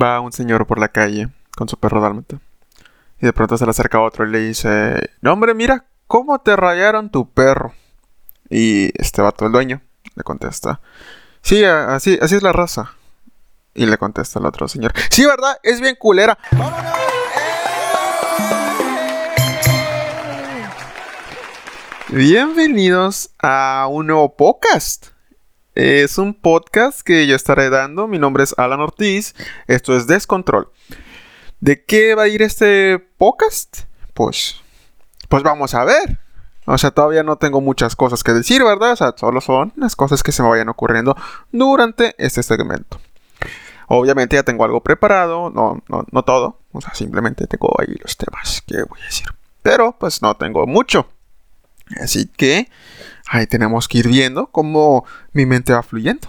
va un señor por la calle con su perro dálmata. Y de pronto se le acerca otro y le dice, no hombre, mira, ¿cómo te rayaron tu perro? Y este vato, el dueño, le contesta, sí, así, así es la raza. Y le contesta el otro señor, sí, ¿verdad? Es bien culera. Bienvenidos a un nuevo podcast. Es un podcast que yo estaré dando. Mi nombre es Alan Ortiz. Esto es Descontrol. ¿De qué va a ir este podcast? Pues, pues vamos a ver. O sea, todavía no tengo muchas cosas que decir, ¿verdad? O sea, solo son las cosas que se me vayan ocurriendo durante este segmento. Obviamente ya tengo algo preparado, no, no, no todo. O sea, simplemente tengo ahí los temas que voy a decir. Pero pues no tengo mucho. Así que ahí tenemos que ir viendo cómo mi mente va fluyendo.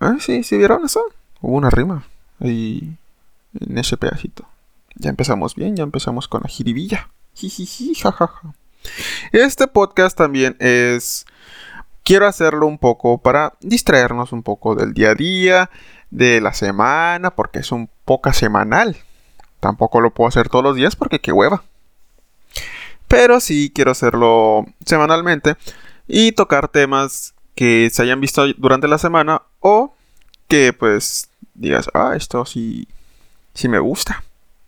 Ah, sí, sí vieron eso. Hubo una rima ahí en ese pedacito. Ya empezamos bien, ya empezamos con la jiribilla. Jijiji, jajaja. Este podcast también es... Quiero hacerlo un poco para distraernos un poco del día a día, de la semana, porque es un poco semanal. Tampoco lo puedo hacer todos los días porque qué hueva. Pero sí quiero hacerlo semanalmente y tocar temas que se hayan visto durante la semana o que pues digas, ah, esto sí, sí me gusta.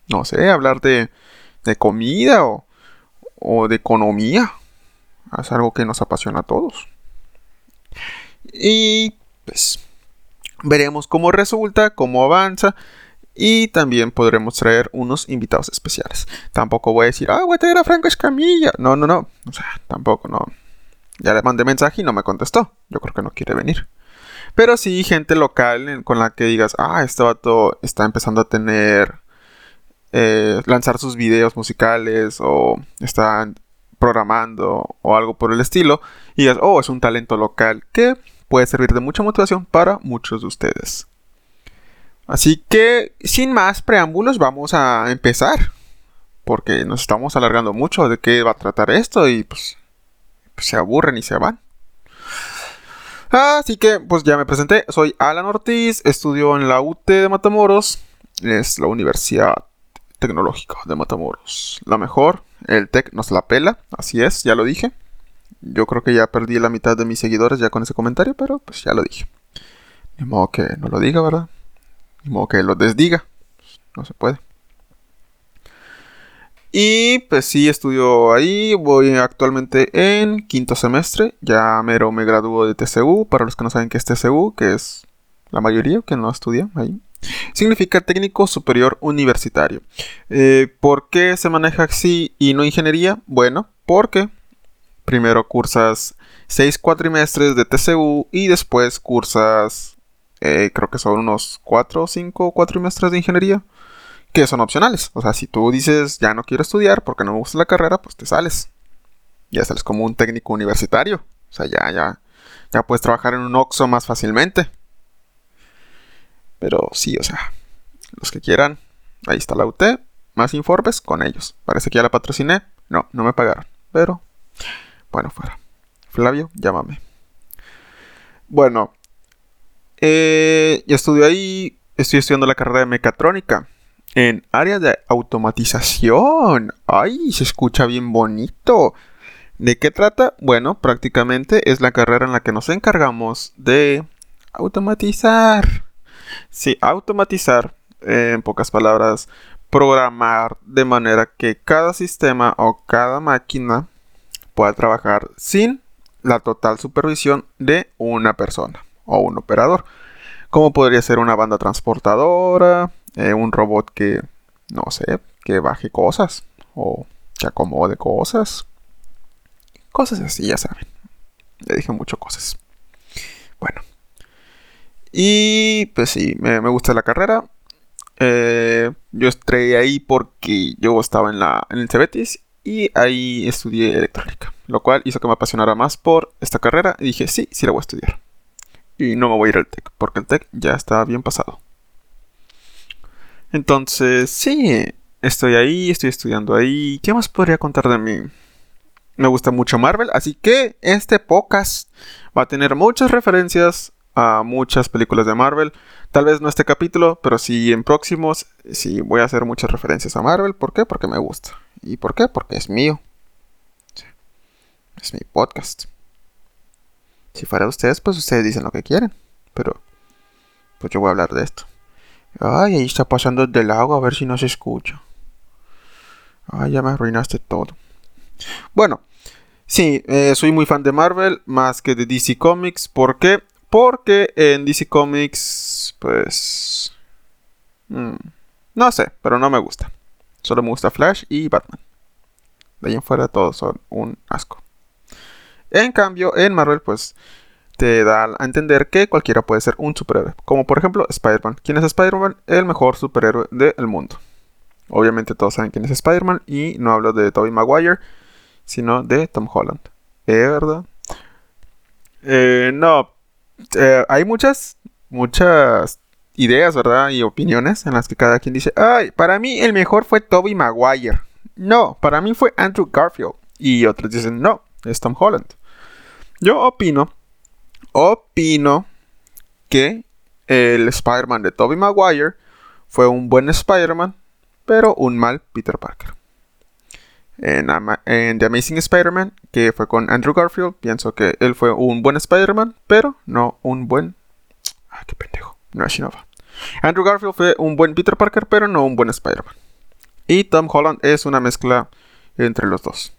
No sé, hablar de, de comida o, o de economía. Es algo que nos apasiona a todos. Y pues veremos cómo resulta, cómo avanza y también podremos traer unos invitados especiales. Tampoco voy a decir, ah, voy a traer a Franco Escamilla. No, no, no. O sea, tampoco, no. Ya le mandé mensaje y no me contestó. Yo creo que no quiere venir. Pero sí, gente local con la que digas, ah, este vato está empezando a tener. Eh, lanzar sus videos musicales o está programando o algo por el estilo. Y digas, oh, es un talento local que puede servir de mucha motivación para muchos de ustedes. Así que, sin más preámbulos, vamos a empezar. Porque nos estamos alargando mucho de qué va a tratar esto y pues, pues, se aburren y se van. Así que, pues ya me presenté. Soy Alan Ortiz, estudio en la UT de Matamoros. Es la Universidad Tecnológica de Matamoros. La mejor, el TEC nos la pela, así es, ya lo dije. Yo creo que ya perdí la mitad de mis seguidores ya con ese comentario, pero pues ya lo dije. Ni modo que no lo diga, ¿verdad? Como que lo desdiga. No se puede. Y pues sí, estudio ahí. Voy actualmente en quinto semestre. Ya mero me graduó de TCU. Para los que no saben qué es TCU, que es la mayoría que no estudia ahí. Significa técnico superior universitario. Eh, ¿Por qué se maneja así y no ingeniería? Bueno, porque primero cursas seis cuatrimestres de TCU y después cursas eh, creo que son unos 4 o 5 cuatrimestres de ingeniería que son opcionales. O sea, si tú dices ya no quiero estudiar porque no me gusta la carrera, pues te sales. Ya sales como un técnico universitario. O sea, ya, ya, ya puedes trabajar en un OXO más fácilmente. Pero sí, o sea, los que quieran, ahí está la UT. Más informes con ellos. Parece que ya la patrociné. No, no me pagaron. Pero, bueno, fuera. Flavio, llámame. Bueno, eh, ya estudio ahí, estoy estudiando la carrera de mecatrónica en área de automatización. Ay, se escucha bien bonito. ¿De qué trata? Bueno, prácticamente es la carrera en la que nos encargamos de automatizar. Sí, automatizar, en pocas palabras, programar de manera que cada sistema o cada máquina pueda trabajar sin la total supervisión de una persona o un operador. Como podría ser una banda transportadora, eh, un robot que, no sé, que baje cosas o que acomode cosas. Cosas así, ya saben. Le dije mucho cosas. Bueno. Y pues sí, me, gusta la carrera. Eh, yo estrellé ahí porque yo estaba en, la, en el Cebetis y ahí estudié electrónica. Lo cual hizo que me apasionara más por esta carrera y dije, sí, sí la voy a estudiar y no me voy a ir al TEC, porque el TEC ya está bien pasado. Entonces, sí, estoy ahí, estoy estudiando ahí. ¿Qué más podría contar de mí? Me gusta mucho Marvel, así que este podcast va a tener muchas referencias a muchas películas de Marvel. Tal vez no este capítulo, pero sí en próximos. Sí voy a hacer muchas referencias a Marvel. ¿Por qué? Porque me gusta. ¿Y por qué? Porque es mío. Es mi podcast. Si fuera ustedes, pues ustedes dicen lo que quieren. Pero, pues yo voy a hablar de esto. Ay, ahí está pasando del agua, a ver si no se escucha. Ay, ya me arruinaste todo. Bueno, sí, eh, soy muy fan de Marvel, más que de DC Comics. ¿Por qué? Porque en DC Comics, pues... Mm, no sé, pero no me gusta. Solo me gusta Flash y Batman. De ahí en fuera todos son un asco. En cambio, en Marvel, pues te da a entender que cualquiera puede ser un superhéroe. Como por ejemplo Spider-Man. ¿Quién es Spider-Man? El mejor superhéroe del mundo. Obviamente todos saben quién es Spider-Man y no hablo de Tobey Maguire, sino de Tom Holland. ¿Eh, verdad? Eh, no, eh, hay muchas, muchas ideas, ¿verdad? Y opiniones en las que cada quien dice, ay, para mí el mejor fue Tobey Maguire. No, para mí fue Andrew Garfield. Y otros dicen, no, es Tom Holland. Yo opino, opino que el Spider-Man de Tobey Maguire fue un buen Spider-Man, pero un mal Peter Parker. En, The Amazing Spider-Man, que fue con Andrew Garfield, pienso que él fue un buen Spider-Man, pero no un buen... Ah, qué pendejo. No es Shinova. Andrew Garfield fue un buen Peter Parker, pero no un buen Spider-Man. Y Tom Holland es una mezcla entre los dos.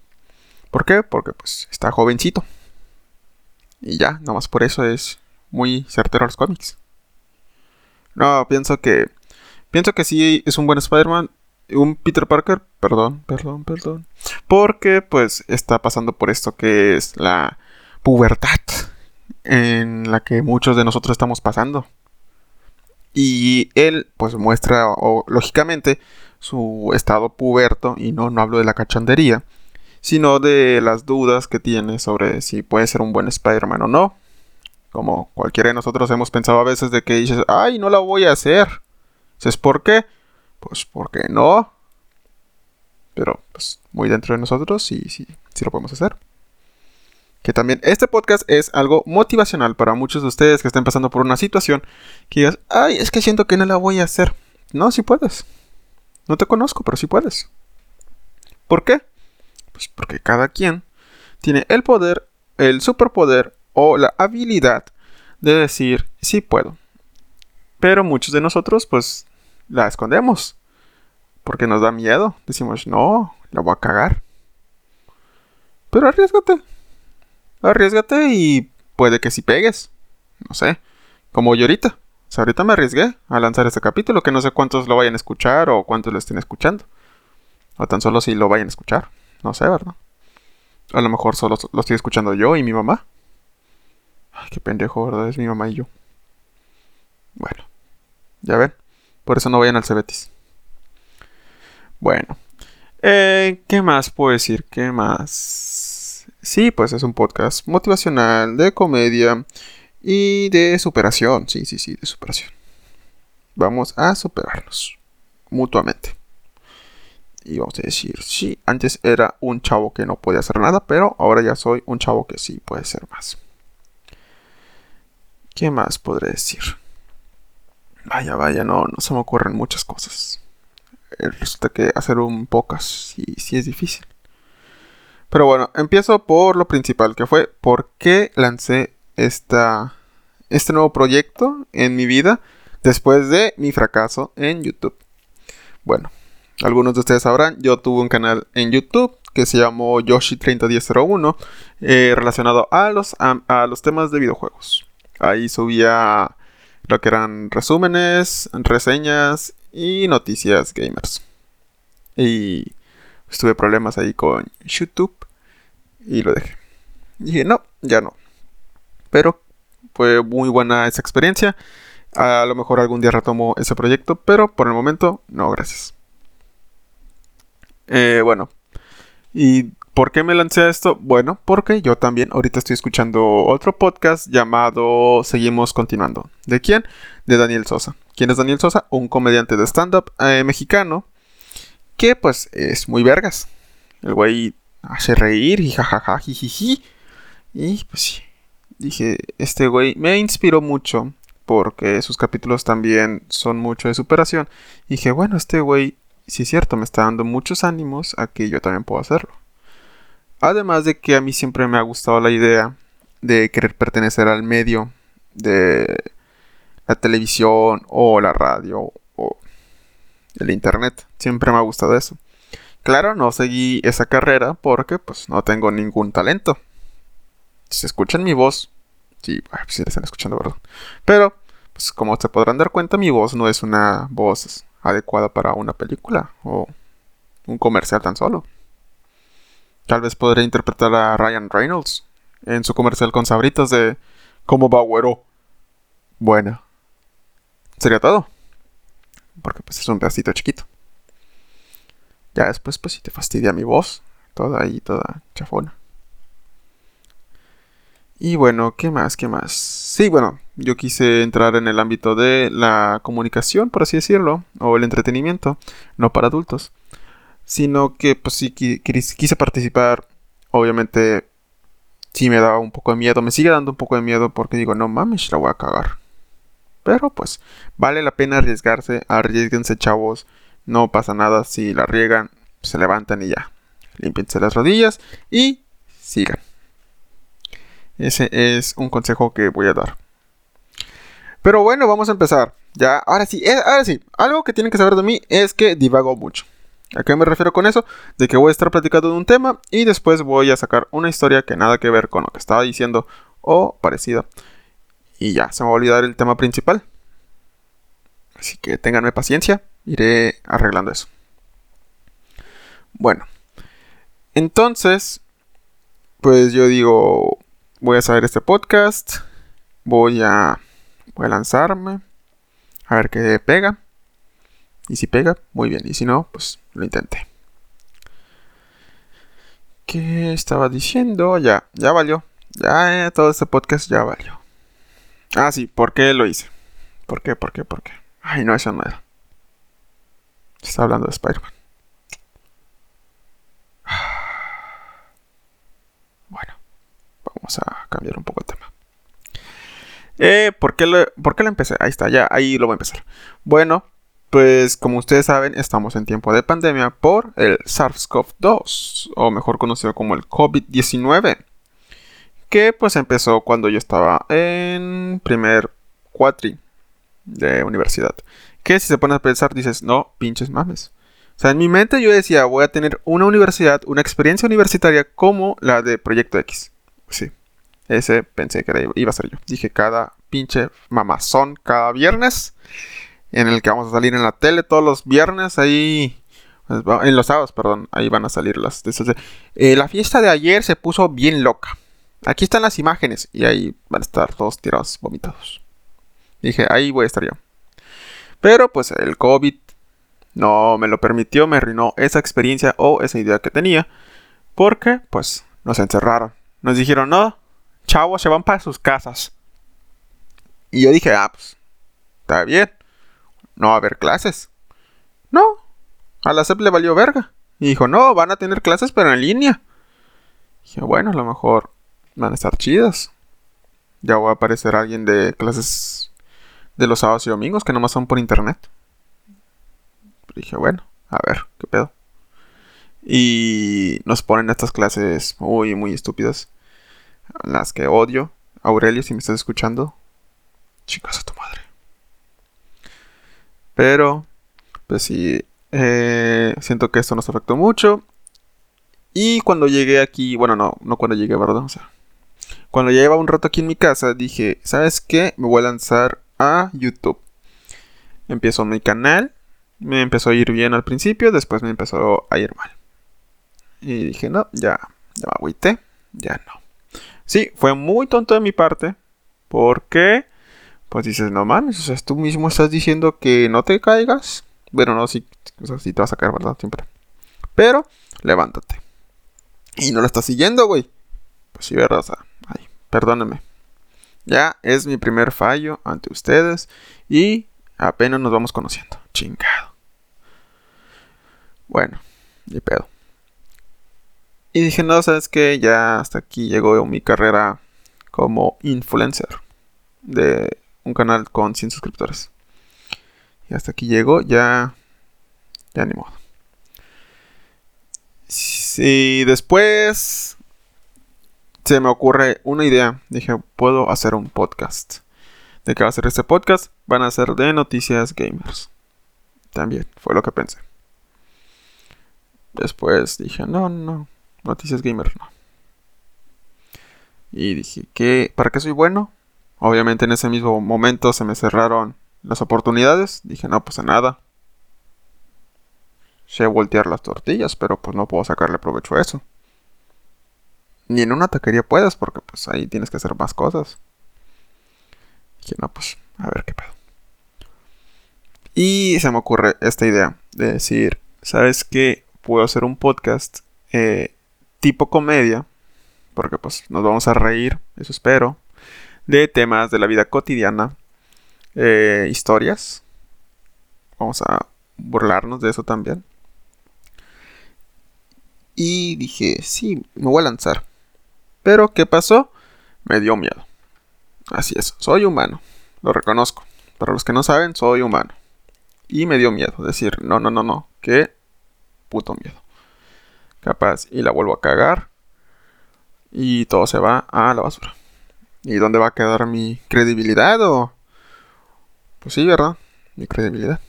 ¿Por qué? Porque pues está jovencito. Y ya, nomás por eso es muy certero los cómics. No, pienso que. Pienso que sí es un buen Spider-Man. Un Peter Parker, perdón, perdón, perdón. Porque pues está pasando por esto que es la pubertad. En la que muchos de nosotros estamos pasando. Y él pues muestra, lógicamente, su estado puberto. Y no, no hablo de la cachondería sino de las dudas que tiene sobre si puede ser un buen Spider-Man o no. Como cualquiera de nosotros hemos pensado a veces de que dices, ay, no la voy a hacer. ¿Sabes por qué? Pues porque no. Pero, pues, muy dentro de nosotros sí, sí, sí lo podemos hacer. Que también este podcast es algo motivacional para muchos de ustedes que estén pasando por una situación que digas, ay, es que siento que no la voy a hacer. No, sí puedes. No te conozco, pero sí puedes. ¿Por qué? Pues porque cada quien tiene el poder, el superpoder o la habilidad de decir sí puedo. Pero muchos de nosotros pues la escondemos. Porque nos da miedo. Decimos, no, la voy a cagar. Pero arriesgate. Arriesgate y puede que si pegues. No sé. Como yo ahorita. O sea, ahorita me arriesgué a lanzar este capítulo. Que no sé cuántos lo vayan a escuchar o cuántos lo estén escuchando. O tan solo si lo vayan a escuchar. No sé, ¿verdad? A lo mejor solo lo estoy escuchando yo y mi mamá. Ay, qué pendejo, ¿verdad? Es mi mamá y yo. Bueno, ya ven. Por eso no vayan al Cebetis. Bueno. Eh, ¿Qué más puedo decir? ¿Qué más? Sí, pues es un podcast motivacional, de comedia y de superación. Sí, sí, sí, de superación. Vamos a superarnos mutuamente. Y vamos a decir, sí, antes era un chavo que no podía hacer nada, pero ahora ya soy un chavo que sí puede ser más. ¿Qué más podré decir? Vaya, vaya, no, no se me ocurren muchas cosas. Eh, resulta que hacer un pocas sí, sí es difícil. Pero bueno, empiezo por lo principal, que fue por qué lancé esta, este nuevo proyecto en mi vida después de mi fracaso en YouTube. Bueno, algunos de ustedes sabrán, yo tuve un canal en YouTube que se llamó Yoshi301001 eh, relacionado a los, a, los temas de videojuegos. Ahí subía lo que eran resúmenes, reseñas y noticias gamers. Y tuve problemas ahí con YouTube y lo dejé. Y dije, no, ya no. Pero fue muy buena esa experiencia. A lo mejor algún día retomo ese proyecto, pero por el momento no, gracias. Eh, bueno, ¿y por qué me lancé a esto? Bueno, porque yo también ahorita estoy escuchando otro podcast llamado Seguimos Continuando. ¿De quién? De Daniel Sosa. ¿Quién es Daniel Sosa? Un comediante de stand-up eh, mexicano que pues es muy vergas. El güey hace reír y jajaja, jijiji. Y pues sí, dije, este güey me inspiró mucho porque sus capítulos también son mucho de superación. Y dije, bueno, este güey, si es cierto, me está dando muchos ánimos a que yo también puedo hacerlo. Además de que a mí siempre me ha gustado la idea de querer pertenecer al medio de la televisión o la radio o el internet. Siempre me ha gustado eso. Claro, no seguí esa carrera porque pues no tengo ningún talento. Si escuchan mi voz, sí, si la están escuchando, ¿verdad? Pero, pues como se podrán dar cuenta, mi voz no es una voz adecuada para una película o un comercial tan solo. Tal vez podré interpretar a Ryan Reynolds en su comercial con sabritas de ¿Cómo va, güero? Bueno, sería todo. Porque pues es un pedacito chiquito. Ya después, pues si te fastidia mi voz, toda ahí, toda chafona. Y bueno, ¿qué más? ¿Qué más? Sí, bueno, yo quise entrar en el ámbito de la comunicación, por así decirlo, o el entretenimiento, no para adultos, sino que pues sí quise participar, obviamente sí me daba un poco de miedo, me sigue dando un poco de miedo porque digo, no mames, la voy a cagar. Pero pues vale la pena arriesgarse, arriesguense chavos, no pasa nada si la riegan, se levantan y ya. Límpiense las rodillas y sigan. Ese es un consejo que voy a dar. Pero bueno, vamos a empezar. Ya, ahora sí, eh, ahora sí. Algo que tienen que saber de mí es que divago mucho. ¿A qué me refiero con eso? De que voy a estar platicando de un tema y después voy a sacar una historia que nada que ver con lo que estaba diciendo o parecida. Y ya, se me va a olvidar el tema principal. Así que ténganme paciencia, iré arreglando eso. Bueno, entonces, pues yo digo, voy a saber este podcast, voy a, voy a lanzarme, a ver qué pega. Y si pega, muy bien. Y si no, pues lo intenté. ¿Qué estaba diciendo? Ya, ya valió. Ya, todo este podcast ya valió. Ah, sí, ¿por qué lo hice? ¿Por qué? ¿Por qué? ¿Por qué? Ay, no, eso no era. Está hablando de Spider-Man. Vamos a cambiar un poco el tema. Eh, ¿por qué, lo, ¿Por qué lo empecé? Ahí está, ya, ahí lo voy a empezar. Bueno, pues como ustedes saben, estamos en tiempo de pandemia por el SARS-CoV-2, o mejor conocido como el COVID-19, que pues empezó cuando yo estaba en primer cuatri de universidad. Que si se pone a pensar, dices, no, pinches mames. O sea, en mi mente yo decía, voy a tener una universidad, una experiencia universitaria como la de Proyecto X. Sí, ese pensé que iba a ser yo. Dije, cada pinche mamazón, cada viernes en el que vamos a salir en la tele todos los viernes, ahí, pues, en los sábados, perdón, ahí van a salir las... Eh, la fiesta de ayer se puso bien loca. Aquí están las imágenes y ahí van a estar todos tirados, vomitados. Dije, ahí voy a estar yo. Pero pues el COVID no me lo permitió, me arruinó esa experiencia o esa idea que tenía. Porque pues nos encerraron. Nos dijeron, no, chavos, se van para sus casas. Y yo dije, ah, pues, está bien no va a haber clases. No, a la SEP le valió verga. Y dijo, no, van a tener clases pero en línea. dije, bueno, a lo mejor van a estar chidas. Ya va a aparecer alguien de clases de los sábados y domingos que nomás son por internet. dije, bueno, a ver, qué pedo. Y nos ponen estas clases muy, muy estúpidas. Las que odio. Aurelio, si me estás escuchando. Chicas a tu madre. Pero, pues sí, eh, siento que esto nos afectó mucho. Y cuando llegué aquí, bueno, no, no cuando llegué, ¿verdad? O sea, cuando ya llevaba un rato aquí en mi casa, dije, ¿sabes qué? Me voy a lanzar a YouTube. Empiezo mi canal, me empezó a ir bien al principio, después me empezó a ir mal. Y dije, no, ya, ya me agüité, ya no. Sí, fue muy tonto de mi parte, porque pues dices, no mames, o sea, tú mismo estás diciendo que no te caigas. Bueno, no, sí, o sea, sí te vas a caer, ¿verdad? Siempre. Pero, levántate. Y no lo estás siguiendo, güey. Pues sí, ¿verdad? O sea, ay, perdónenme. Ya es mi primer fallo ante ustedes y apenas nos vamos conociendo. Chingado. Bueno, ni pedo. Y dije, no, sabes que ya hasta aquí llegó mi carrera como influencer de un canal con 100 suscriptores. Y hasta aquí llego, ya, ya ni modo. Si después se me ocurre una idea, dije, puedo hacer un podcast. ¿De qué va a ser este podcast? Van a ser de noticias gamers. También, fue lo que pensé. Después dije, no, no, noticias gamers no. Y dije, ¿qué? ¿Para qué soy bueno? Obviamente en ese mismo momento se me cerraron las oportunidades. Dije, no, pues a nada. Sé voltear las tortillas, pero pues no puedo sacarle provecho a eso. Ni en una taquería puedes, porque pues ahí tienes que hacer más cosas. Dije, no, pues a ver qué pedo. Y se me ocurre esta idea de decir, ¿sabes qué? Puedo hacer un podcast eh, tipo comedia, porque pues nos vamos a reír, eso espero, de temas de la vida cotidiana, eh, historias. Vamos a burlarnos de eso también. Y dije, sí, me voy a lanzar. Pero, ¿qué pasó? Me dio miedo. Así es, soy humano, lo reconozco. Para los que no saben, soy humano. Y me dio miedo decir, no, no, no, no, qué puto miedo. Capaz, y la vuelvo a cagar. Y todo se va a la basura. ¿Y dónde va a quedar mi credibilidad? O... Pues sí, ¿verdad? Mi credibilidad.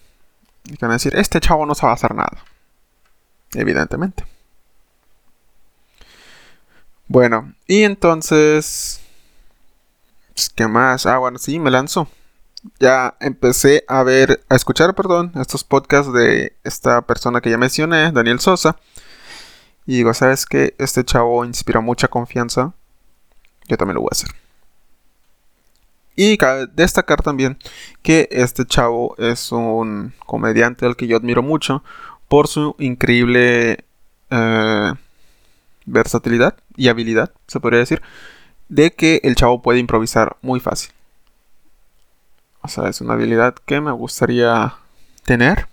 Y van a decir, este chavo no sabe hacer nada. Evidentemente. Bueno, y entonces... Pues, ¿Qué más? Ah, bueno, sí, me lanzo. Ya empecé a ver, a escuchar, perdón, estos podcasts de esta persona que ya mencioné, Daniel Sosa. Y digo, ¿sabes qué? Este chavo inspira mucha confianza. Yo también lo voy a hacer. Y cabe destacar también que este chavo es un comediante al que yo admiro mucho por su increíble eh, versatilidad y habilidad, se podría decir, de que el chavo puede improvisar muy fácil. O sea, es una habilidad que me gustaría tener.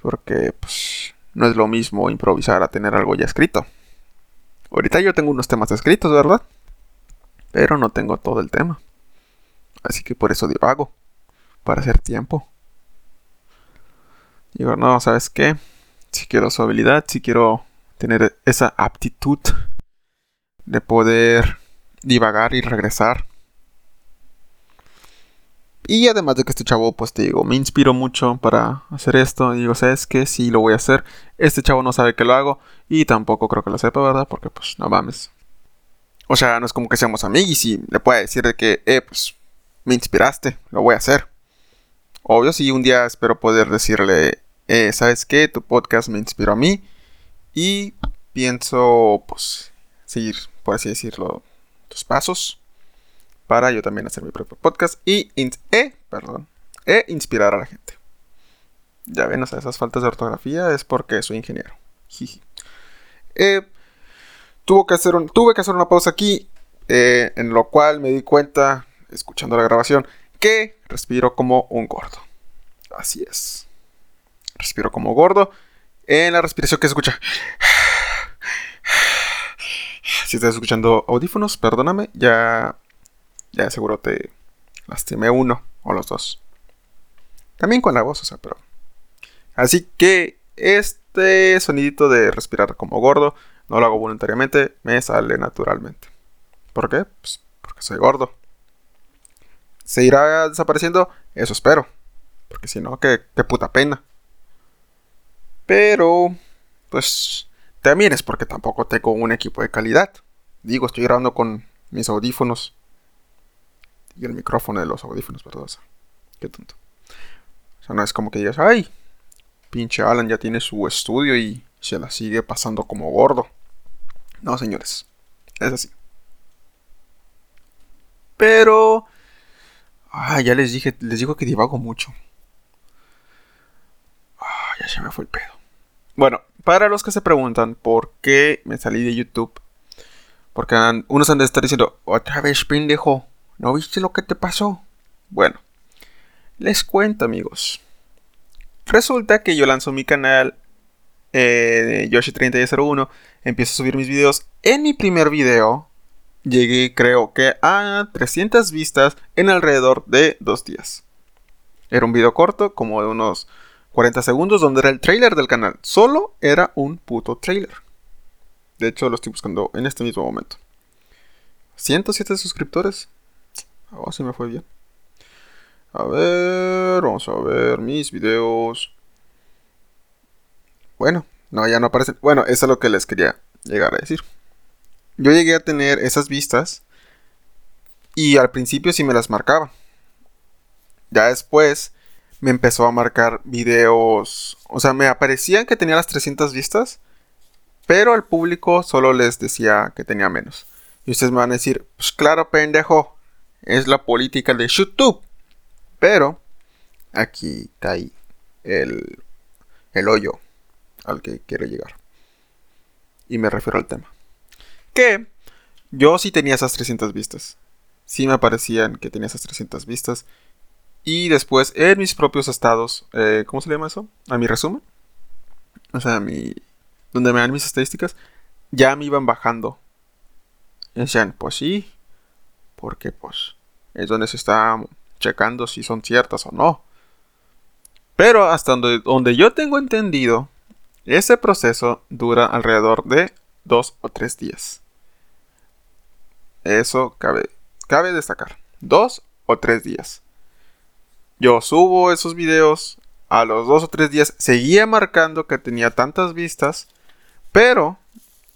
Porque pues, no es lo mismo improvisar a tener algo ya escrito. Ahorita yo tengo unos temas escritos, ¿verdad? pero no tengo todo el tema. Así que por eso divago, para hacer tiempo. Digo, no, ¿sabes qué? Si quiero su habilidad, si quiero tener esa aptitud de poder divagar y regresar. Y además de que este chavo, pues te digo, me inspiró mucho para hacer esto. Digo, ¿sabes qué? Sí, lo voy a hacer. Este chavo no sabe que lo hago. Y tampoco creo que lo sepa, ¿verdad? Porque pues no mames. O sea, no es como que seamos amigos y le puede decir de que, eh, pues, me inspiraste, lo voy a hacer. Obvio, sí, un día espero poder decirle, eh, ¿sabes qué? Tu podcast me inspiró a mí y pienso, pues, seguir, por así decirlo, tus pasos para yo también hacer mi propio podcast y, eh, perdón, e inspirar a la gente. Ya ven, o sea, esas faltas de ortografía es porque soy ingeniero. Jiji. Eh, que hacer tuve que hacer una pausa aquí, en lo cual me di cuenta, escuchando la grabación, que respiro como un gordo. Así es. Respiro como gordo. En la respiración que se escucha. Si estás escuchando audífonos, perdóname, ya, ya seguro te lastimé uno o los dos. También con la voz, o sea, pero... Así que este sonidito de respirar como gordo no lo hago voluntariamente, me sale naturalmente. ¿Por qué? Pues porque soy gordo. ¿Se irá desapareciendo? Eso espero. Porque si no, qué, qué puta pena. Pero, pues, también es porque tampoco tengo un equipo de calidad. Digo, estoy grabando con mis audífonos. Y el micrófono de los audífonos, ¿verdad? qué tonto. O sea, no es como que digas, ay, pinche Alan ya tiene su estudio y se la sigue pasando como gordo. No, señores. Es así. Pero... Ah, ya les dije, les digo que divago mucho. Ah, ya se me fue el pedo. Bueno, para los que se preguntan por qué me salí de YouTube. Porque unos han de estar diciendo, otra vez pendejo, ¿no viste lo que te pasó? Bueno, les cuento amigos. Resulta que yo lanzo mi canal eh, Yoshi3001, empiezo a subir mis videos. En mi primer video, llegué creo que a 300 vistas en alrededor de dos días. Era un video corto, como de unos 40 segundos, donde era el trailer del canal. Solo era un puto trailer. De hecho, lo estoy buscando en este mismo momento. 107 suscriptores. Oh, se me fue bien. A ver, vamos a ver mis videos. Bueno, no, ya no aparecen. Bueno, eso es lo que les quería llegar a decir. Yo llegué a tener esas vistas y al principio sí me las marcaba. Ya después me empezó a marcar videos, o sea, me aparecían que tenía las 300 vistas, pero al público solo les decía que tenía menos. Y ustedes me van a decir, pues claro, pendejo, es la política de YouTube. Pero aquí está el, el hoyo al que quiero llegar. Y me refiero al tema. Que yo sí tenía esas 300 vistas. Sí me aparecían que tenía esas 300 vistas. Y después en mis propios estados, eh, ¿cómo se llama eso? A mi resumen. O sea, a mi... Donde me dan mis estadísticas. Ya me iban bajando. Decían, pues sí. Porque pues es donde se está checando si son ciertas o no. Pero hasta donde, donde yo tengo entendido, ese proceso dura alrededor de dos o tres días. Eso cabe, cabe destacar. Dos o tres días. Yo subo esos videos. A los dos o tres días seguía marcando que tenía tantas vistas. Pero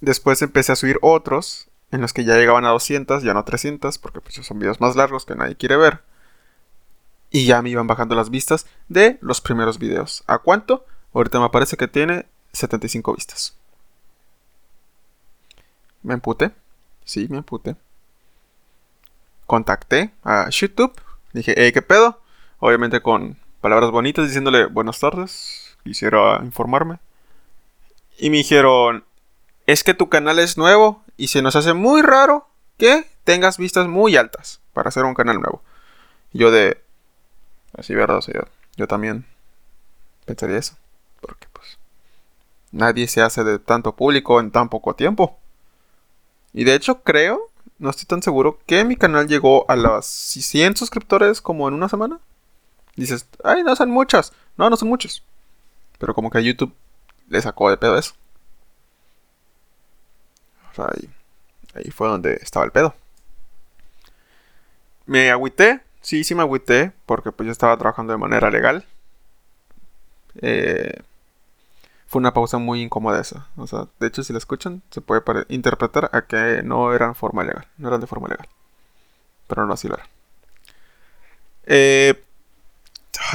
después empecé a subir otros en los que ya llegaban a 200, ya no a 300, porque pues son videos más largos que nadie quiere ver. Y ya me iban bajando las vistas de los primeros videos. ¿A cuánto? Ahorita me parece que tiene 75 vistas. Me emputé. Sí, me emputé. Contacté a YouTube. Dije, hey, ¿qué pedo? Obviamente con palabras bonitas diciéndole buenas tardes. Quisiera informarme. Y me dijeron, es que tu canal es nuevo y se nos hace muy raro que tengas vistas muy altas para hacer un canal nuevo. yo de... Así, ¿verdad, señor? Yo también pensaría eso. Porque pues... Nadie se hace de tanto público en tan poco tiempo. Y de hecho creo, no estoy tan seguro, que mi canal llegó a las 100 suscriptores como en una semana. Dices, ay, no son muchas. No, no son muchos. Pero como que a YouTube le sacó de pedo eso. Ahí fue donde estaba el pedo. Me agüité. Sí, sí me agüité. Porque pues yo estaba trabajando de manera legal. Eh, fue una pausa muy incómoda esa. O sea, de hecho, si la escuchan, se puede interpretar a que no eran forma legal. No eran de forma legal. Pero no así lo eran. Eh,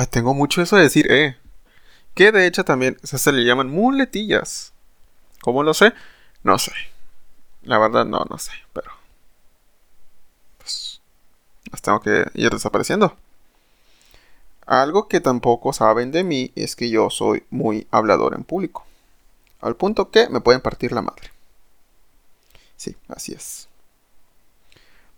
tengo mucho eso de decir, eh. Que de hecho también se le llaman muletillas. ¿Cómo lo sé? No sé. La verdad, no, no sé. Pero. Pues. Las tengo que ir desapareciendo. Algo que tampoco saben de mí es que yo soy muy hablador en público. Al punto que me pueden partir la madre. Sí, así es.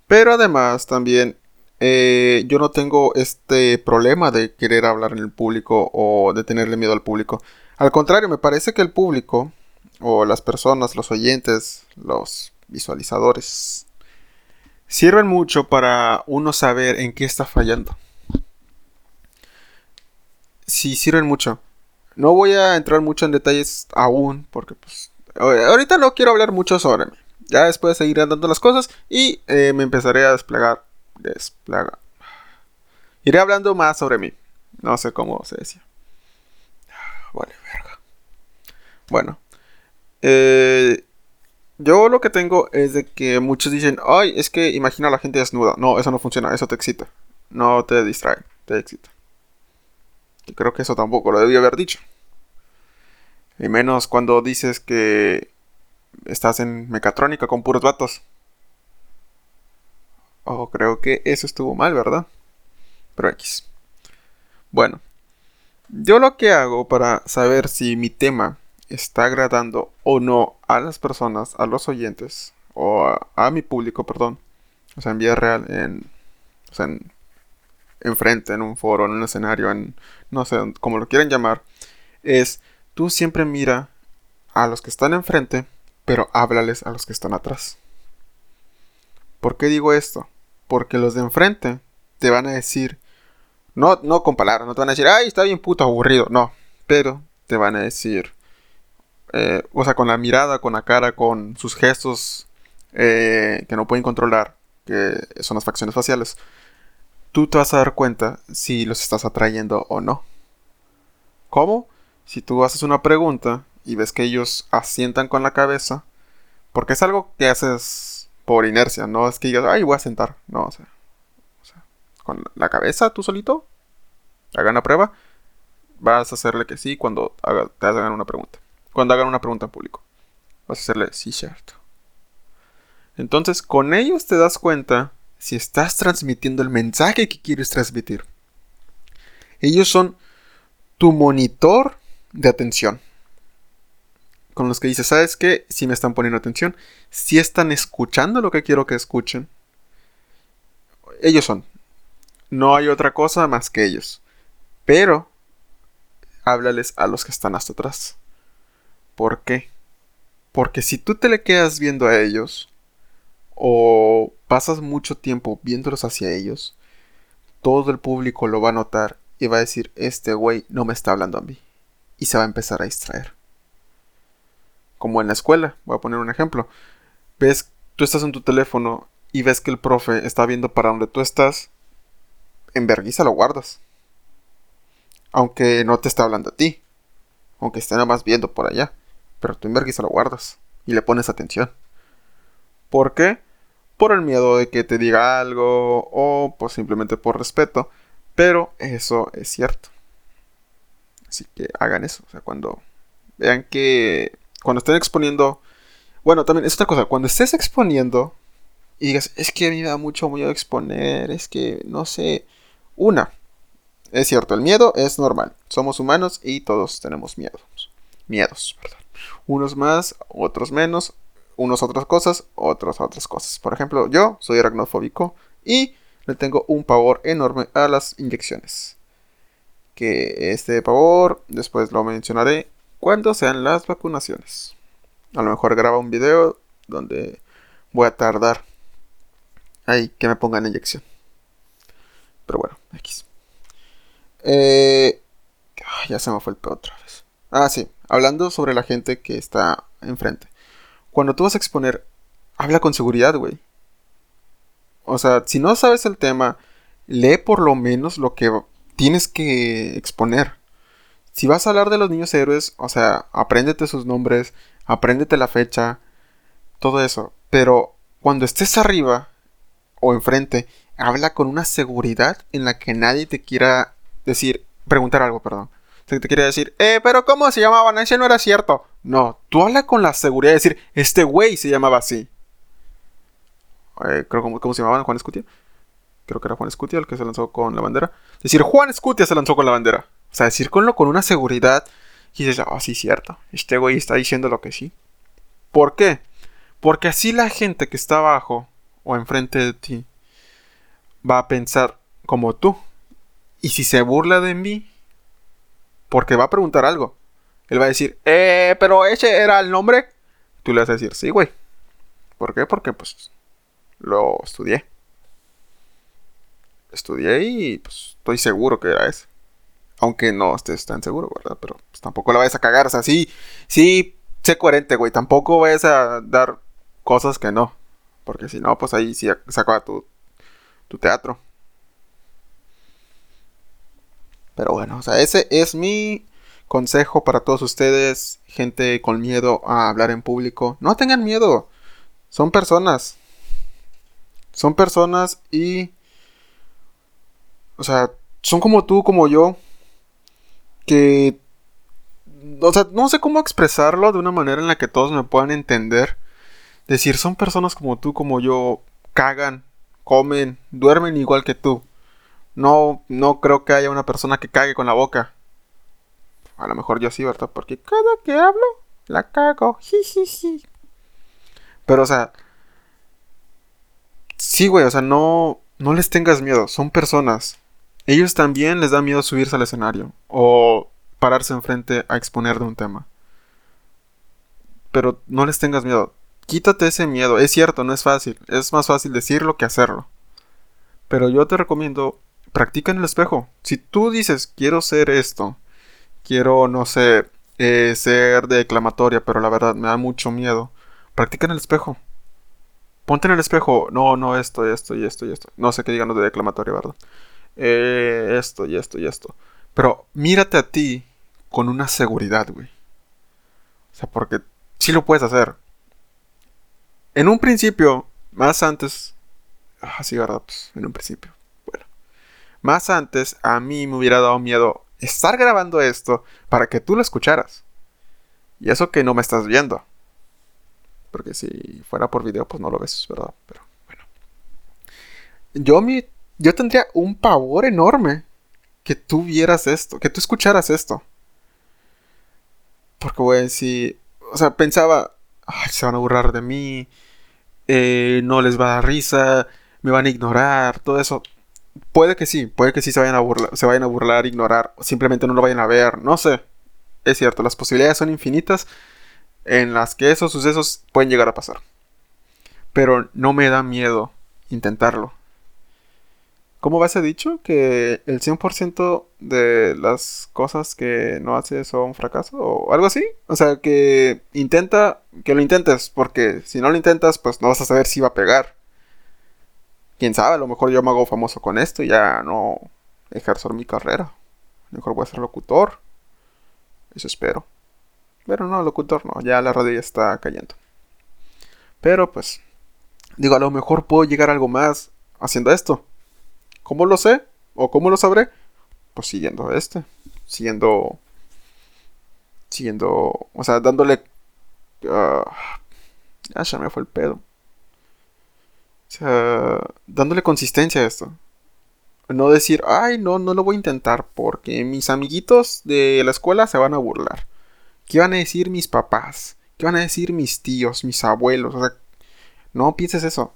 Pero además también eh, yo no tengo este problema de querer hablar en el público o de tenerle miedo al público. Al contrario, me parece que el público o las personas, los oyentes, los visualizadores, sirven mucho para uno saber en qué está fallando sí sirven mucho. No voy a entrar mucho en detalles aún, porque pues ahorita no quiero hablar mucho sobre mí. Ya después seguiré dando las cosas y eh, me empezaré a desplegar. Desplegar. Iré hablando más sobre mí. No sé cómo se decía. Vale, verga. Bueno. Eh, yo lo que tengo es de que muchos dicen, ay, es que imagina a la gente desnuda. No, eso no funciona, eso te excita. No te distrae, te excita creo que eso tampoco lo debí haber dicho. Y menos cuando dices que estás en mecatrónica con puros vatos. Oh, creo que eso estuvo mal, ¿verdad? Pero X. Bueno, yo lo que hago para saber si mi tema está agradando o no a las personas, a los oyentes, o a, mi público, perdón, o sea, en vida real, en, o sea, en enfrente, en un foro, en un escenario, en no sé, como lo quieran llamar, es tú siempre mira a los que están enfrente, pero háblales a los que están atrás. ¿Por qué digo esto? Porque los de enfrente te van a decir, no, no con palabras, no te van a decir, ay, está bien puto aburrido, no, pero te van a decir, eh, o sea, con la mirada, con la cara, con sus gestos eh, que no pueden controlar, que son las facciones faciales, tú te vas a dar cuenta si los estás atrayendo o no. ¿Cómo? Si tú haces una pregunta y ves que ellos asientan con la cabeza, porque es algo que haces por inercia, no es que digas, ay, voy a sentar, no, o sea, con la cabeza tú solito, hagan la prueba, vas a hacerle que sí cuando te hagan una pregunta. Cuando hagan una pregunta en público, vas a hacerle sí, cierto. Entonces, con ellos te das cuenta si estás transmitiendo el mensaje que quieres transmitir. Ellos son tu monitor de atención. Con los que dices, ¿sabes qué? Si me están poniendo atención, si están escuchando lo que quiero que escuchen. Ellos son. No hay otra cosa más que ellos. Pero, háblales a los que están hasta atrás. ¿Por qué? Porque si tú te le quedas viendo a ellos, o pasas mucho tiempo viéndolos hacia ellos, todo el público lo va a notar y va a decir, este güey no me está hablando a mí. Y se va a empezar a distraer. Como en la escuela, voy a poner un ejemplo. Ves, tú estás en tu teléfono y ves que el profe está viendo para donde tú estás, en vergüenza lo guardas. Aunque no te está hablando a ti. Aunque esté nada más viendo por allá. Pero tú en vergüenza lo guardas. Y le pones atención. ¿Por qué? por el miedo de que te diga algo o pues simplemente por respeto. Pero eso es cierto. Así que hagan eso. O sea, cuando vean que cuando estén exponiendo... Bueno, también es otra cosa. Cuando estés exponiendo y digas, es que a mí me da mucho miedo exponer, es que no sé. Una, es cierto, el miedo es normal. Somos humanos y todos tenemos miedos. Miedos, perdón. Unos más, otros menos, unos otras cosas, otras otras cosas. Por ejemplo, yo soy aracnofóbico y le tengo un pavor enorme a las inyecciones. Que este pavor después lo mencionaré cuando sean las vacunaciones. A lo mejor graba un video donde voy a tardar ahí que me pongan inyección. Pero bueno, X. Eh, ya se me fue el peor otra vez. Ah, sí. Hablando sobre la gente que está enfrente cuando tú vas a exponer, habla con seguridad, güey. O sea, si no sabes el tema, lee por lo menos lo que tienes que exponer. Si vas a hablar de los niños héroes, o sea, apréndete sus nombres, apréndete la fecha, todo eso. Pero cuando estés arriba o enfrente, habla con una seguridad en la que nadie te quiera decir, preguntar algo, perdón te quiere decir, eh, pero ¿cómo se llamaban? Ese no era cierto. No, tú habla con la seguridad de decir, este güey se llamaba así. Eh, creo, ¿cómo, ¿cómo, se llamaban? ¿Juan Escutia? Creo que era Juan Escutia el que se lanzó con la bandera. Decir, Juan Escutia se lanzó con la bandera. O sea, decir con, con una seguridad. Y dices, ah, sí, cierto. Este güey está diciendo lo que sí. ¿Por qué? Porque así la gente que está abajo o enfrente de ti va a pensar como tú. Y si se burla de mí, porque va a preguntar algo. Él va a decir, eh, pero ese era el nombre. Tú le vas a decir, sí, güey. ¿Por qué? Porque pues lo estudié. Estudié y pues estoy seguro que era ese. Aunque no estés tan seguro, ¿verdad? Pero pues, tampoco la vayas a cagar. O sea, sí, sí, sé coherente, güey. Tampoco vayas a dar cosas que no. Porque si no, pues ahí sí tu, tu teatro. Pero bueno, o sea, ese es mi consejo para todos ustedes, gente con miedo a hablar en público. No tengan miedo. Son personas. Son personas y... O sea, son como tú, como yo. Que... O sea, no sé cómo expresarlo de una manera en la que todos me puedan entender. Decir, son personas como tú, como yo. Cagan, comen, duermen igual que tú. No, no creo que haya una persona que cague con la boca. A lo mejor yo sí, ¿verdad? Porque cada que hablo, la cago. Pero, o sea. Sí, güey, o sea, no. No les tengas miedo. Son personas. Ellos también les da miedo subirse al escenario. O pararse enfrente a exponer de un tema. Pero no les tengas miedo. quítate ese miedo. Es cierto, no es fácil. Es más fácil decirlo que hacerlo. Pero yo te recomiendo, practica en el espejo. Si tú dices, quiero ser esto, quiero, no sé, eh, ser declamatoria, pero la verdad me da mucho miedo, practica en el espejo. Ponte en el espejo, no, no, esto, esto y esto y esto. No sé qué digan de declamatoria, ¿verdad? Eh, esto y esto y esto. Pero mírate a ti con una seguridad, güey. O sea, porque sí lo puedes hacer. En un principio, más antes. Ah, sí, ¿verdad? Pues en un principio. Más antes, a mí me hubiera dado miedo estar grabando esto para que tú lo escucharas. Y eso que no me estás viendo. Porque si fuera por video, pues no lo ves, ¿verdad? Pero bueno. Yo, mi, yo tendría un pavor enorme que tú vieras esto, que tú escucharas esto. Porque, güey, si. O sea, pensaba, se van a burlar de mí, eh, no les va a dar risa, me van a ignorar, todo eso. Puede que sí, puede que sí se vayan a burlar, se vayan a burlar, ignorar, simplemente no lo vayan a ver, no sé. Es cierto, las posibilidades son infinitas en las que esos sucesos pueden llegar a pasar. Pero no me da miedo intentarlo. ¿Cómo va ese dicho? Que el 100% de las cosas que no haces son fracaso o algo así. O sea, que intenta, que lo intentes, porque si no lo intentas, pues no vas a saber si va a pegar. Quién sabe, a lo mejor yo me hago famoso con esto y ya no ejerzo mi carrera. A lo mejor voy a ser locutor. Eso espero. Pero no, locutor no, ya la rodilla está cayendo. Pero pues, digo, a lo mejor puedo llegar a algo más haciendo esto. ¿Cómo lo sé? ¿O cómo lo sabré? Pues siguiendo este. Siguiendo. Siguiendo. O sea, dándole. Uh, ya me fue el pedo. Sea, dándole consistencia a esto. No decir, ay, no, no lo voy a intentar porque mis amiguitos de la escuela se van a burlar. ¿Qué van a decir mis papás? ¿Qué van a decir mis tíos, mis abuelos? O sea, no pienses eso.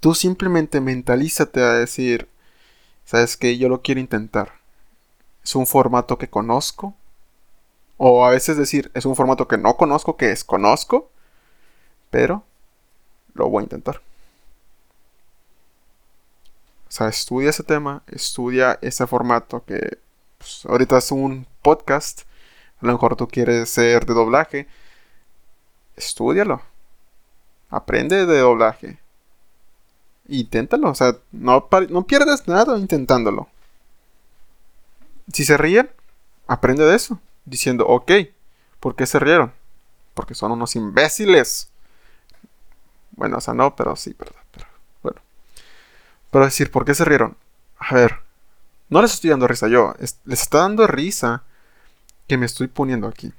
Tú simplemente mentalízate a decir, ¿sabes qué? Yo lo quiero intentar. Es un formato que conozco. O a veces decir, es un formato que no conozco, que desconozco. Pero lo voy a intentar. O sea, estudia ese tema, estudia ese formato que pues, ahorita es un podcast a lo mejor tú quieres ser de doblaje. Estúdialo. Aprende de doblaje. Inténtalo. O sea, no, no pierdes nada intentándolo. Si se ríen, aprende de eso. Diciendo, ok, ¿por qué se rieron? Porque son unos imbéciles. Bueno, o sea, no, pero sí, verdad. Pero, decir, ¿por qué se rieron? A ver, no les estoy dando risa yo. les está dando risa que me estoy poniendo aquí.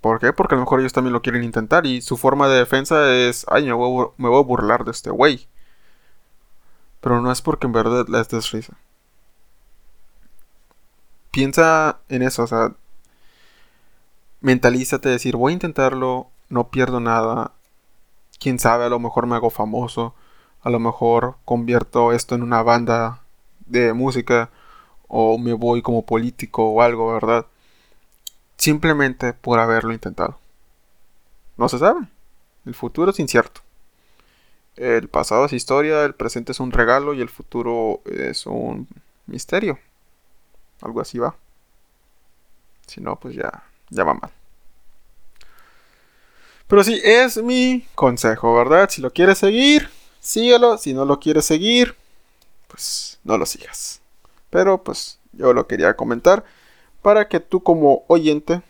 ¿Por qué? Porque a lo mejor ellos también lo quieren intentar y su forma de defensa es, ay, me voy, a burlar de este güey. Pero no es porque en verdad les des risa. Piensa en eso, o sea, mentalízate, decir, voy a intentarlo, no pierdo nada. Quién sabe, a lo mejor me hago famoso, a lo mejor convierto esto en una banda de música o me voy como político o algo, ¿verdad? Simplemente por haberlo intentado. No se sabe. El futuro es incierto. El pasado es historia, el presente es un regalo y el futuro es un misterio. Algo así va. Si no, pues ya, ya va mal. Pero sí, es mi consejo, ¿verdad? Si lo quieres seguir, síguelo. Si no lo quieres seguir, pues no lo sigas. Pero pues yo lo quería comentar para que tú como oyente,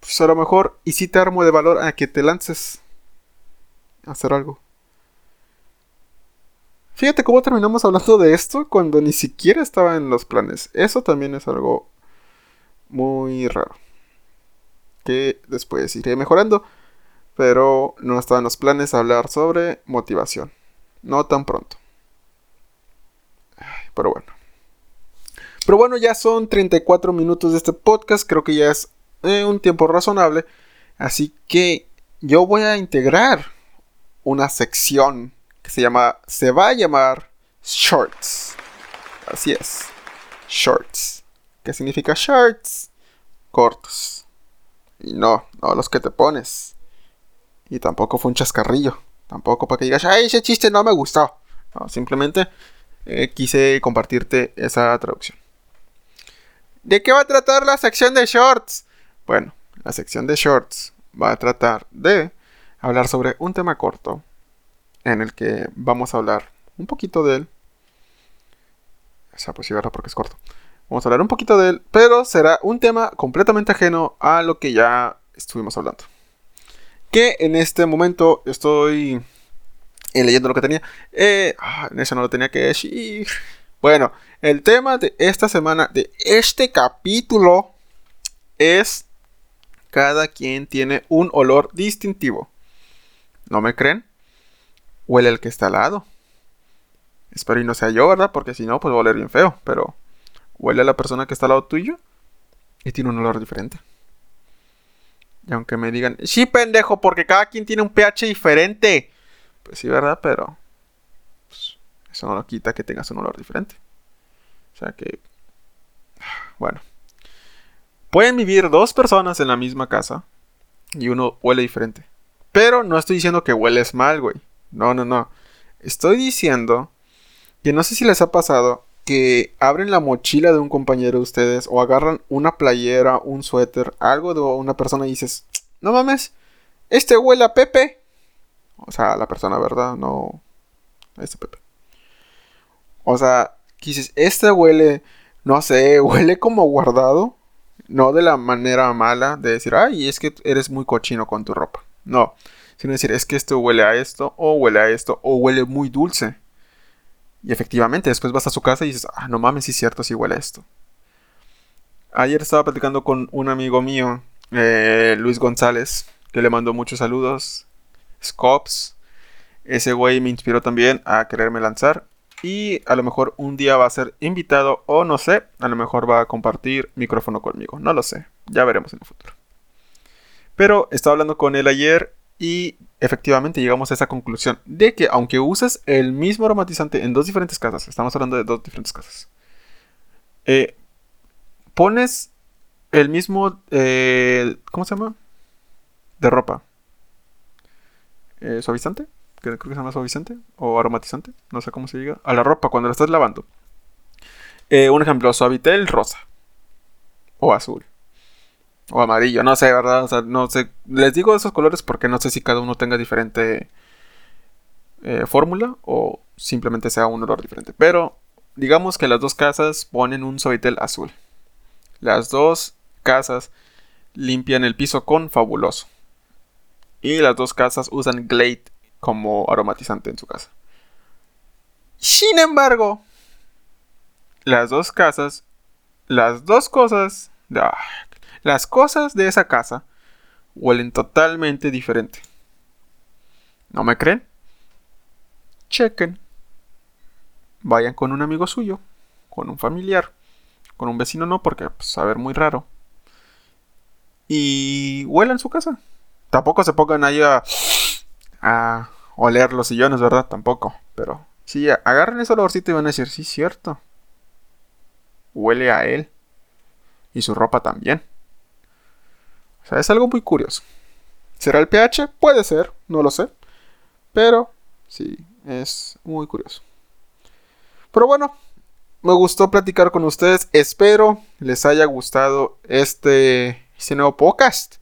pues a lo mejor y si te armo de valor a que te lances a hacer algo. Fíjate cómo terminamos hablando de esto cuando ni siquiera estaba en los planes. Eso también es algo muy raro. Que después iré mejorando. Pero no estaba en los planes hablar sobre motivación. No tan pronto. Pero bueno. Pero bueno, ya son 34 minutos de este podcast, creo que ya es eh, un tiempo razonable. Así que yo voy a integrar una sección que se llama, se va a llamar Shorts. Así es, Shorts. ¿Qué significa shorts? Cortos. Y no, no los que te pones. Y tampoco fue un chascarrillo. Tampoco para que digas, ay, ese chiste no me gustó. Simplemente eh, quise compartirte esa traducción. ¿De qué va a tratar la sección de shorts? Bueno, la sección de shorts va a tratar de hablar sobre un tema corto en el que vamos a hablar un poquito de él. O sea, pues sí, ¿verdad? Porque es corto. Vamos a hablar un poquito de él, pero será un tema completamente ajeno a lo que ya estuvimos hablando. Que en este momento estoy eh, leyendo lo que tenía. Eh, ah, en eso no lo tenía que decir. Bueno, el tema de esta semana, de este capítulo, es cada quien tiene un olor distintivo. ¿No me creen? Huele el que está al lado. Espero y no sea yo, ¿verdad? Porque si no, pues va a oler bien feo. Pero huele a la persona que está al lado tuyo y tiene un olor diferente. Y aunque me digan, sí, pendejo, porque cada quien tiene un pH diferente. Pues sí, ¿verdad? Pero pues, eso no lo quita que tengas un olor diferente. O sea que, bueno. Pueden vivir dos personas en la misma casa y uno huele diferente. Pero no estoy diciendo que hueles mal, güey. No, no, no. Estoy diciendo que no sé si les ha pasado que abren la mochila de un compañero de ustedes o agarran una playera, un suéter, algo de una persona y dices, no mames, este huele a Pepe. O sea, la persona, ¿verdad? No. Este Pepe. O sea, dices, este huele, no sé, huele como guardado. No de la manera mala de decir, ay, es que eres muy cochino con tu ropa. No. Sino decir, es que esto huele a esto, o huele a esto, o huele muy dulce. Y efectivamente, después vas a su casa y dices, ah, no mames, sí es cierto, sí huele esto. Ayer estaba platicando con un amigo mío, eh, Luis González, que le mandó muchos saludos. Scops. Ese güey me inspiró también a quererme lanzar. Y a lo mejor un día va a ser invitado o no sé, a lo mejor va a compartir micrófono conmigo. No lo sé, ya veremos en el futuro. Pero estaba hablando con él ayer y efectivamente llegamos a esa conclusión de que aunque uses el mismo aromatizante en dos diferentes casas, estamos hablando de dos diferentes casas, eh, pones el mismo, eh, ¿cómo se llama? De ropa. Eh, suavizante, que creo que se llama suavizante, o aromatizante, no sé cómo se diga, a la ropa cuando la estás lavando. un ejemplo, Suavitel rosa, o azul. O amarillo, no sé, ¿verdad? O sea, no sé. Les digo esos colores porque no sé si cada uno tenga diferente eh, fórmula o simplemente sea un olor diferente. Pero digamos que las dos casas ponen un Suavitel azul. Las dos casas limpian el piso con fabuloso. Y las dos casas usan Glade como aromatizante en su casa. Sin embargo, las dos casas, las dos cosas, ah, las cosas de esa casa huelen totalmente diferente. ¿No me creen? Chequen. Vayan con un amigo suyo, con un familiar, con un vecino no, porque pues, a ver muy raro. Y huelan su casa. Tampoco se pongan ahí a, a oler los sillones, ¿verdad? Tampoco. Pero sí, agarren ese olorcito y van a decir, sí, cierto. Huele a él. Y su ropa también. O sea, es algo muy curioso. ¿Será el pH? Puede ser, no lo sé. Pero sí, es muy curioso. Pero bueno, me gustó platicar con ustedes. Espero les haya gustado este, este nuevo podcast.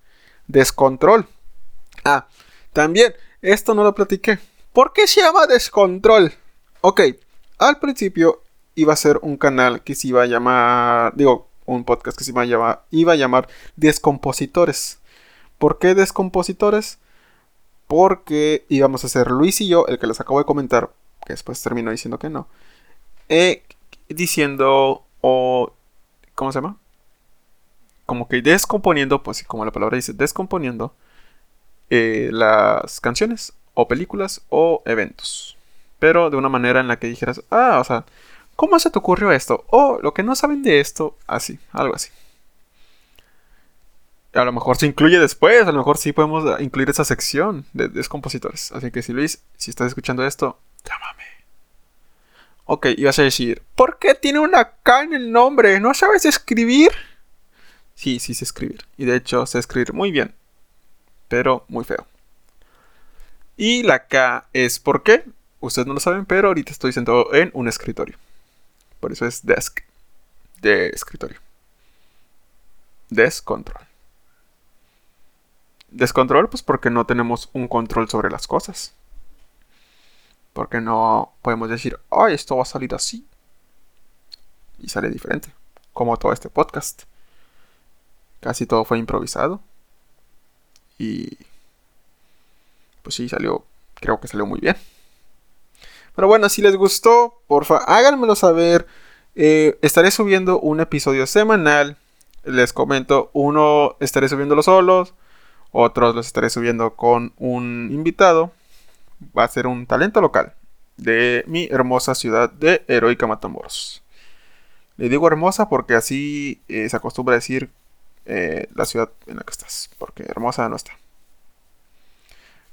Descontrol. Ah, también, esto no lo platiqué. ¿Por qué se llama Descontrol? Ok, al principio iba a ser un canal que se iba a llamar, digo, un podcast que se iba a llamar, Descompositores. ¿Por qué Descompositores? Porque íbamos a ser Luis y yo, el que les acabo de comentar, que después terminó diciendo que no, eh, diciendo o... ¿Cómo se llama? Como que descomponiendo, pues como la palabra dice, descomponiendo eh, las canciones o películas o eventos. Pero de una manera en la que dijeras, ah, o sea, ¿Cómo se te ocurrió esto? O lo que no saben de esto, así, algo así. A lo mejor se incluye después, a lo mejor sí podemos incluir esa sección de descompositores. Así que si Luis, si estás escuchando esto, llámame. Ok, ibas a decir, ¿por qué tiene una K en el nombre? ¿No sabes escribir? Sí, sí sé escribir. Y de hecho sé escribir muy bien. Pero muy feo. Y la K es por qué. Ustedes no lo saben, pero ahorita estoy sentado en un escritorio. Por eso es desk. De escritorio. Descontrol. Descontrol, pues porque no tenemos un control sobre las cosas. Porque no podemos decir, ay, esto va a salir así. Y sale diferente. Como todo este podcast. Casi todo fue improvisado. Y pues sí, salió, creo que salió muy bien. Pero bueno, si les gustó, porfa, háganmelo saber. Eh, estaré subiendo un episodio semanal. Les comento, uno estaré subiéndolo solos, otros los estaré subiendo con un invitado. Va a ser un talento local de mi hermosa ciudad de Heroica Matamoros. Le digo hermosa porque así eh, se acostumbra a decir eh, la ciudad en la que estás, porque hermosa no está.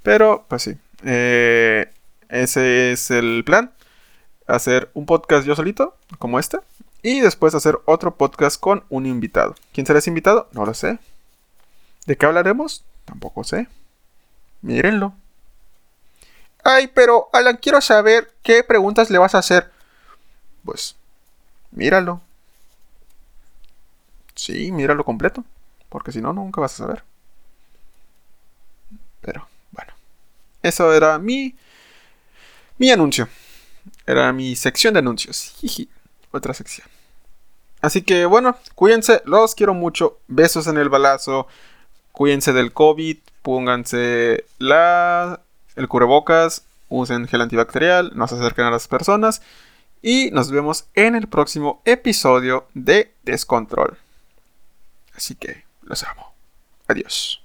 Pero, pues sí, eh, ese es el plan. Hacer un podcast yo solito, como este, y después hacer otro podcast con un invitado. ¿Quién será ese invitado? No lo sé. ¿De qué hablaremos? Tampoco sé. Mírenlo. Ay, pero Alan, quiero saber qué preguntas le vas a hacer. Pues, míralo. Sí, míralo completo. Porque si no, nunca vas a saber. Pero, bueno. Eso era mi. Mi anuncio. Era mi sección de anuncios. Otra sección. Así que bueno, cuídense, los quiero mucho. Besos en el balazo. Cuídense del COVID. Pónganse la, el cubrebocas. Usen gel antibacterial. No se acerquen a las personas. Y nos vemos en el próximo episodio de Descontrol. Así que los amo. Adiós.